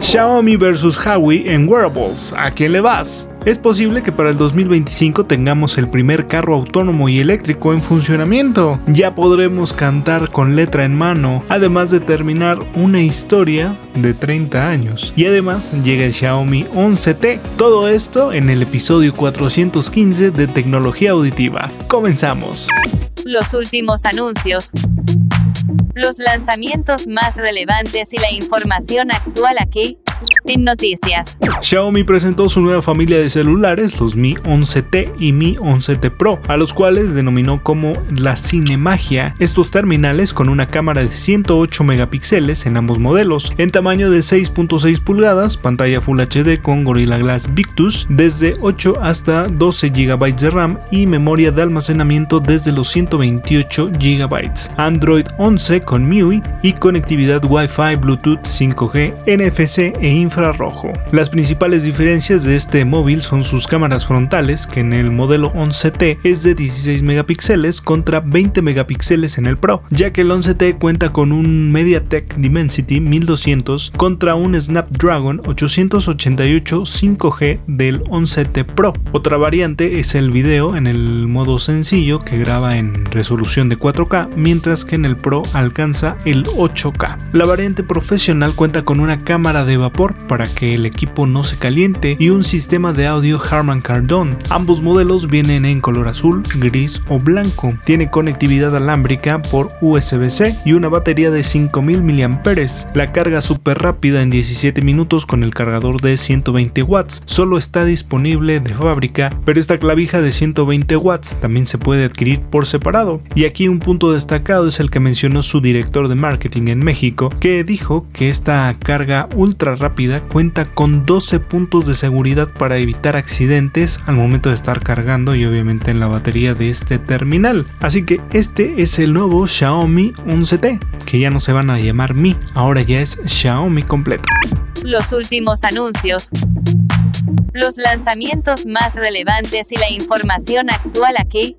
Xiaomi versus Huawei en wearables. ¿A quién le vas? Es posible que para el 2025 tengamos el primer carro autónomo y eléctrico en funcionamiento. Ya podremos cantar con letra en mano, además de terminar una historia de 30 años. Y además llega el Xiaomi 11T. Todo esto en el episodio 415 de Tecnología Auditiva. Comenzamos. Los últimos anuncios los lanzamientos más relevantes y la información actual aquí noticias. Xiaomi presentó su nueva familia de celulares, los Mi 11T y Mi 11T Pro, a los cuales denominó como la Cinemagia. Estos terminales con una cámara de 108 megapíxeles en ambos modelos, en tamaño de 6.6 pulgadas, pantalla Full HD con Gorilla Glass Victus, desde 8 hasta 12 GB de RAM y memoria de almacenamiento desde los 128 GB. Android 11 con MIUI y conectividad Wi-Fi, Bluetooth 5G, NFC e infrarrojo. Las principales diferencias de este móvil son sus cámaras frontales, que en el modelo 11T es de 16 megapíxeles contra 20 megapíxeles en el Pro, ya que el 11T cuenta con un MediaTek Dimensity 1200 contra un Snapdragon 888 5G del 11T Pro. Otra variante es el video en el modo sencillo que graba en resolución de 4K, mientras que en el Pro alcanza el 8K. La variante profesional cuenta con una cámara de vapor para que el equipo no se caliente y un sistema de audio Harman Kardon. Ambos modelos vienen en color azul, gris o blanco. Tiene conectividad alámbrica por USB-C y una batería de 5000 mAh. La carga súper rápida en 17 minutos con el cargador de 120 watts. Solo está disponible de fábrica, pero esta clavija de 120 watts también se puede adquirir por separado. Y aquí un punto destacado es el que mencionó su director de marketing en México, que dijo que esta carga ultra rápida cuenta con 12 puntos de seguridad para evitar accidentes al momento de estar cargando y obviamente en la batería de este terminal. Así que este es el nuevo Xiaomi 11T, que ya no se van a llamar Mi, ahora ya es Xiaomi completo. Los últimos anuncios. Los lanzamientos más relevantes y la información actual aquí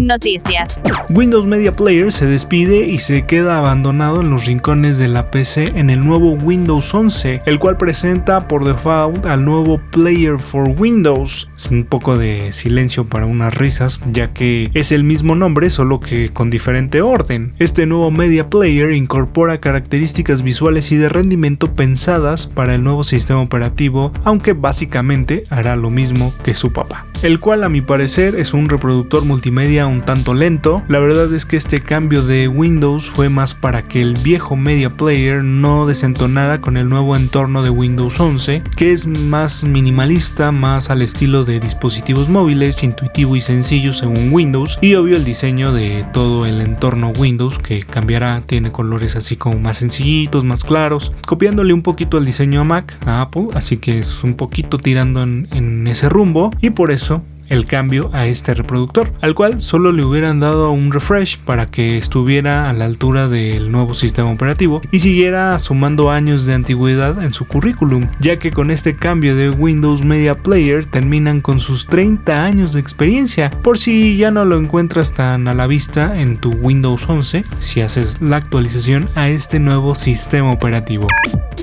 noticias. Windows Media Player se despide y se queda abandonado en los rincones de la PC en el nuevo Windows 11, el cual presenta por default al nuevo Player for Windows. Es un poco de silencio para unas risas, ya que es el mismo nombre, solo que con diferente orden. Este nuevo Media Player incorpora características visuales y de rendimiento pensadas para el nuevo sistema operativo, aunque básicamente hará lo mismo que su papá, el cual a mi parecer es un reproductor multimedia un tanto lento. La verdad es que este cambio de Windows fue más para que el viejo Media Player no desentonara con el nuevo entorno de Windows 11, que es más minimalista, más al estilo de dispositivos móviles, intuitivo y sencillo según Windows, y obvio el diseño de todo el entorno Windows que cambiará, tiene colores así como más sencillitos, más claros, copiándole un poquito el diseño a Mac, a Apple, así que es un poquito tirando en, en ese rumbo, y por eso el cambio a este reproductor, al cual solo le hubieran dado un refresh para que estuviera a la altura del nuevo sistema operativo y siguiera sumando años de antigüedad en su currículum, ya que con este cambio de Windows Media Player terminan con sus 30 años de experiencia, por si ya no lo encuentras tan a la vista en tu Windows 11 si haces la actualización a este nuevo sistema operativo.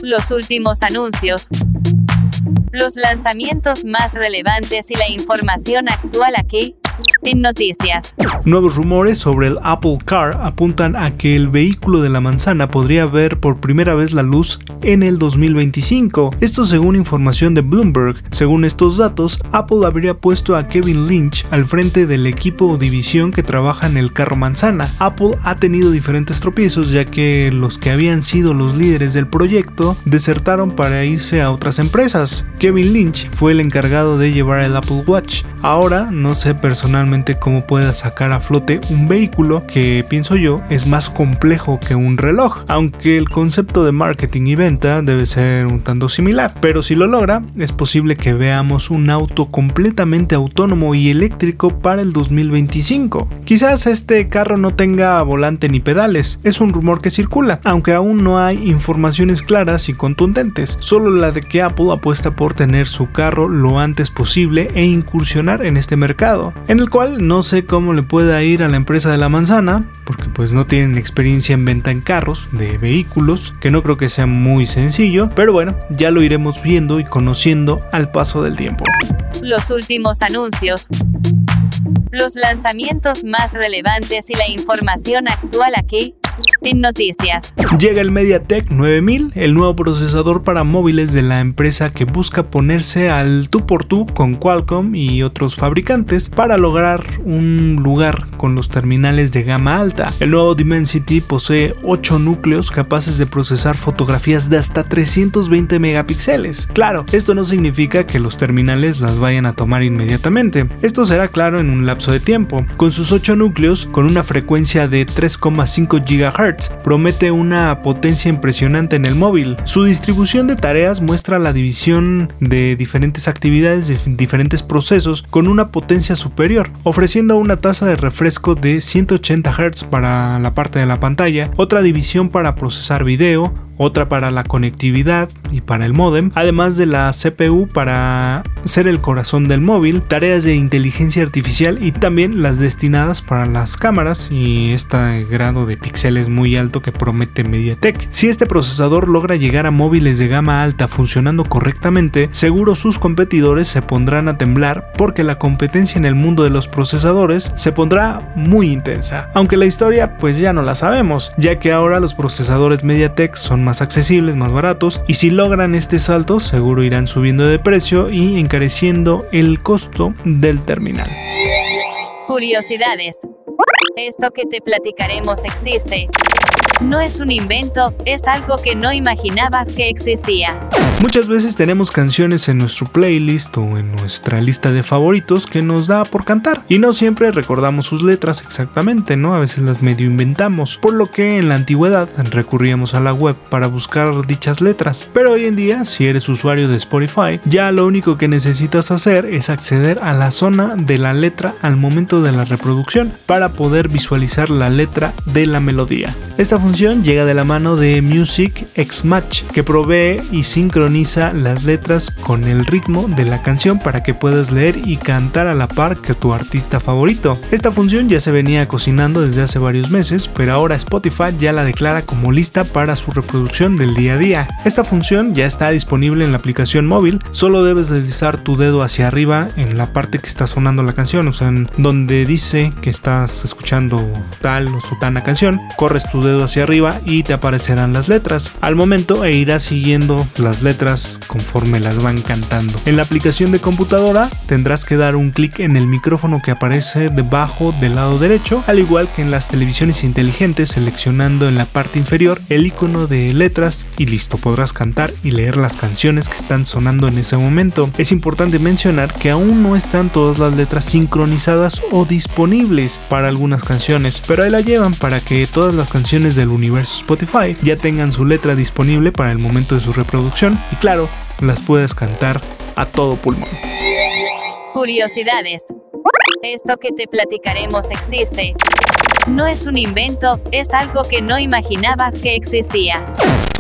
Los últimos anuncios los lanzamientos más relevantes y la información actual aquí en noticias. Nuevos rumores sobre el Apple Car apuntan a que el vehículo de la manzana podría ver por primera vez la luz en el 2025. Esto según información de Bloomberg. Según estos datos, Apple habría puesto a Kevin Lynch al frente del equipo o división que trabaja en el carro manzana. Apple ha tenido diferentes tropiezos ya que los que habían sido los líderes del proyecto desertaron para irse a otras empresas. Kevin Lynch fue el encargado de llevar el Apple Watch. Ahora no se personaliza personalmente cómo pueda sacar a flote un vehículo que pienso yo es más complejo que un reloj, aunque el concepto de marketing y venta debe ser un tanto similar, pero si lo logra es posible que veamos un auto completamente autónomo y eléctrico para el 2025. Quizás este carro no tenga volante ni pedales, es un rumor que circula, aunque aún no hay informaciones claras y contundentes, solo la de que Apple apuesta por tener su carro lo antes posible e incursionar en este mercado, el cual no sé cómo le pueda ir a la empresa de la manzana, porque pues no tienen experiencia en venta en carros, de vehículos, que no creo que sea muy sencillo, pero bueno, ya lo iremos viendo y conociendo al paso del tiempo. Los últimos anuncios los lanzamientos más relevantes y la información actual aquí en noticias. Llega el MediaTek 9000, el nuevo procesador para móviles de la empresa que busca ponerse al tú por tú con Qualcomm y otros fabricantes para lograr un lugar con los terminales de gama alta. El nuevo Dimensity posee 8 núcleos capaces de procesar fotografías de hasta 320 megapíxeles. Claro, esto no significa que los terminales las vayan a tomar inmediatamente. Esto será claro en un lapso de tiempo. Con sus 8 núcleos, con una frecuencia de 3,5 GHz, promete una potencia impresionante en el móvil. Su distribución de tareas muestra la división de diferentes actividades de diferentes procesos con una potencia superior, ofreciendo una tasa de refresco de 180 Hz para la parte de la pantalla, otra división para procesar video, otra para la conectividad y para el modem, además de la CPU para ser el corazón del móvil, tareas de inteligencia artificial y también las destinadas para las cámaras y este grado de píxeles muy alto que promete MediaTek. Si este procesador logra llegar a móviles de gama alta funcionando correctamente, seguro sus competidores se pondrán a temblar porque la competencia en el mundo de los procesadores se pondrá muy intensa. Aunque la historia pues ya no la sabemos, ya que ahora los procesadores MediaTek son más más accesibles, más baratos y si logran este salto seguro irán subiendo de precio y encareciendo el costo del terminal. Curiosidades. Esto que te platicaremos existe. No es un invento, es algo que no imaginabas que existía. Muchas veces tenemos canciones en nuestro playlist o en nuestra lista de favoritos que nos da por cantar y no siempre recordamos sus letras exactamente, ¿no? A veces las medio inventamos, por lo que en la antigüedad recurríamos a la web para buscar dichas letras. Pero hoy en día, si eres usuario de Spotify, ya lo único que necesitas hacer es acceder a la zona de la letra al momento de la reproducción para poder visualizar la letra de la melodía. Esta función llega de la mano de Music X Match, que provee y sincroniza las letras con el ritmo de la canción para que puedas leer y cantar a la par que tu artista favorito. Esta función ya se venía cocinando desde hace varios meses, pero ahora Spotify ya la declara como lista para su reproducción del día a día. Esta función ya está disponible en la aplicación móvil, solo debes deslizar tu dedo hacia arriba en la parte que está sonando la canción, o sea, en donde dice que estás escuchando tal o su tana canción, corres tu dedo hacia arriba y te aparecerán las letras al momento e irás siguiendo las letras conforme las van cantando. En la aplicación de computadora tendrás que dar un clic en el micrófono que aparece debajo del lado derecho, al igual que en las televisiones inteligentes seleccionando en la parte inferior el icono de letras y listo, podrás cantar y leer las canciones que están sonando en ese momento. Es importante mencionar que aún no están todas las letras sincronizadas o disponibles para algunas canciones, pero ahí la llevan para que todas las canciones del universo Spotify ya tengan su letra disponible para el momento de su reproducción y claro, las puedes cantar a todo pulmón. Curiosidades. Esto que te platicaremos existe. No es un invento, es algo que no imaginabas que existía.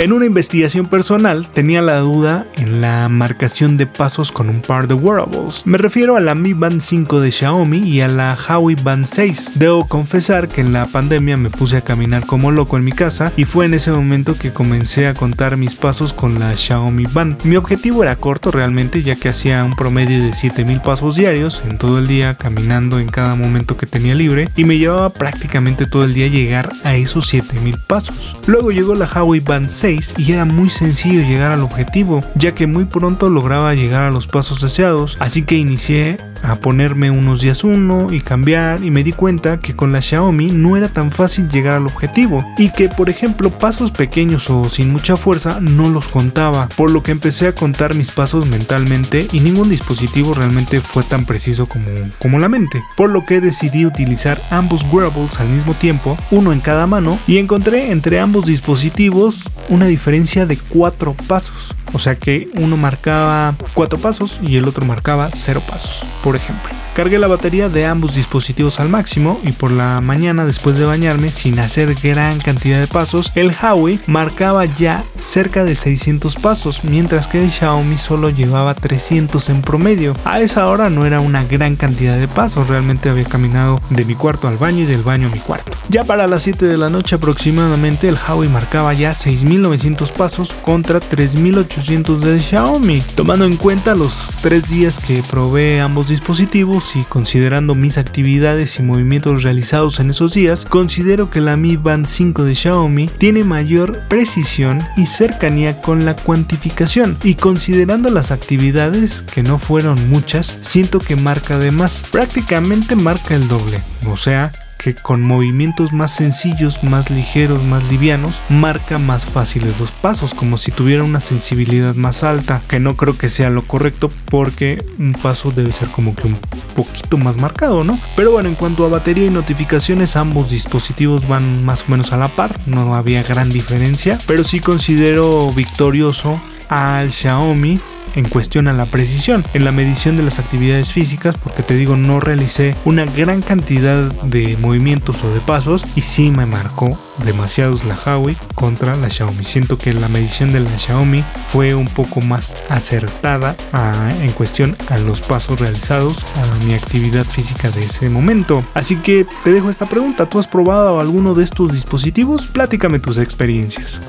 En una investigación personal tenía la duda en la marcación de pasos con un par de wearables. Me refiero a la Mi Band 5 de Xiaomi y a la Huawei Band 6. Debo confesar que en la pandemia me puse a caminar como loco en mi casa y fue en ese momento que comencé a contar mis pasos con la Xiaomi Band. Mi objetivo era corto realmente ya que hacía un promedio de 7000 pasos diarios en todo el día caminando en cada momento que tenía libre y me llevaba prácticamente todo el día llegar a esos 7000 pasos. Luego llegó la Huawei Band 6 y era muy sencillo llegar al objetivo, ya que muy pronto lograba llegar a los pasos deseados, así que inicié a ponerme unos días uno y cambiar y me di cuenta que con la Xiaomi no era tan fácil llegar al objetivo y que por ejemplo pasos pequeños o sin mucha fuerza no los contaba, por lo que empecé a contar mis pasos mentalmente y ningún dispositivo realmente fue tan preciso como, como la mente, por lo que decidí utilizar ambos wearables al mismo tiempo, uno en cada mano y encontré entre ambos dispositivos una diferencia de cuatro pasos. O sea que uno marcaba cuatro pasos y el otro marcaba cero pasos, ejemplo. Cargué la batería de ambos dispositivos al máximo y por la mañana después de bañarme sin hacer gran cantidad de pasos, el Huawei marcaba ya cerca de 600 pasos, mientras que el Xiaomi solo llevaba 300 en promedio. A esa hora no era una gran cantidad de pasos, realmente había caminado de mi cuarto al baño y del baño a mi cuarto. Ya para las 7 de la noche aproximadamente el Huawei marcaba ya 6900 pasos contra 3800 del Xiaomi. Tomando en cuenta los 3 días que probé ambos dispositivos, y considerando mis actividades y movimientos realizados en esos días, considero que la Mi Band 5 de Xiaomi tiene mayor precisión y cercanía con la cuantificación. Y considerando las actividades que no fueron muchas, siento que marca de más, prácticamente marca el doble, o sea, que con movimientos más sencillos, más ligeros, más livianos, marca más fáciles los pasos, como si tuviera una sensibilidad más alta, que no creo que sea lo correcto porque un paso debe ser como que un poquito más marcado, ¿no? Pero bueno, en cuanto a batería y notificaciones, ambos dispositivos van más o menos a la par, no había gran diferencia, pero sí considero victorioso al Xiaomi en cuestión a la precisión en la medición de las actividades físicas porque te digo no realicé una gran cantidad de movimientos o de pasos y sí me marcó demasiados la Huawei contra la Xiaomi. Siento que la medición de la Xiaomi fue un poco más acertada ah, en cuestión a los pasos realizados a mi actividad física de ese momento. Así que te dejo esta pregunta. ¿tú has probado alguno de estos dispositivos? Platícame tus experiencias.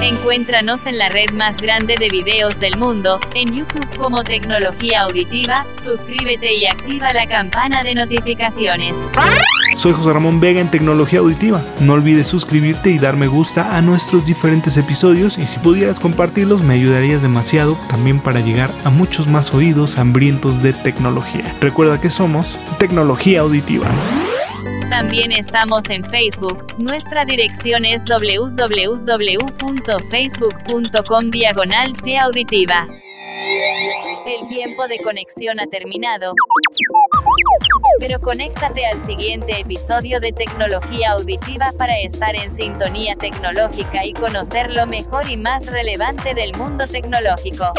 Encuéntranos en la red más grande de videos del mundo, en YouTube como Tecnología Auditiva, suscríbete y activa la campana de notificaciones. Soy José Ramón Vega en Tecnología Auditiva. No olvides suscribirte y dar me gusta a nuestros diferentes episodios y si pudieras compartirlos me ayudarías demasiado también para llegar a muchos más oídos hambrientos de tecnología. Recuerda que somos Tecnología Auditiva. También estamos en Facebook. Nuestra dirección es www.facebook.com diagonal auditiva. El tiempo de conexión ha terminado. Pero conéctate al siguiente episodio de Tecnología Auditiva para estar en sintonía tecnológica y conocer lo mejor y más relevante del mundo tecnológico.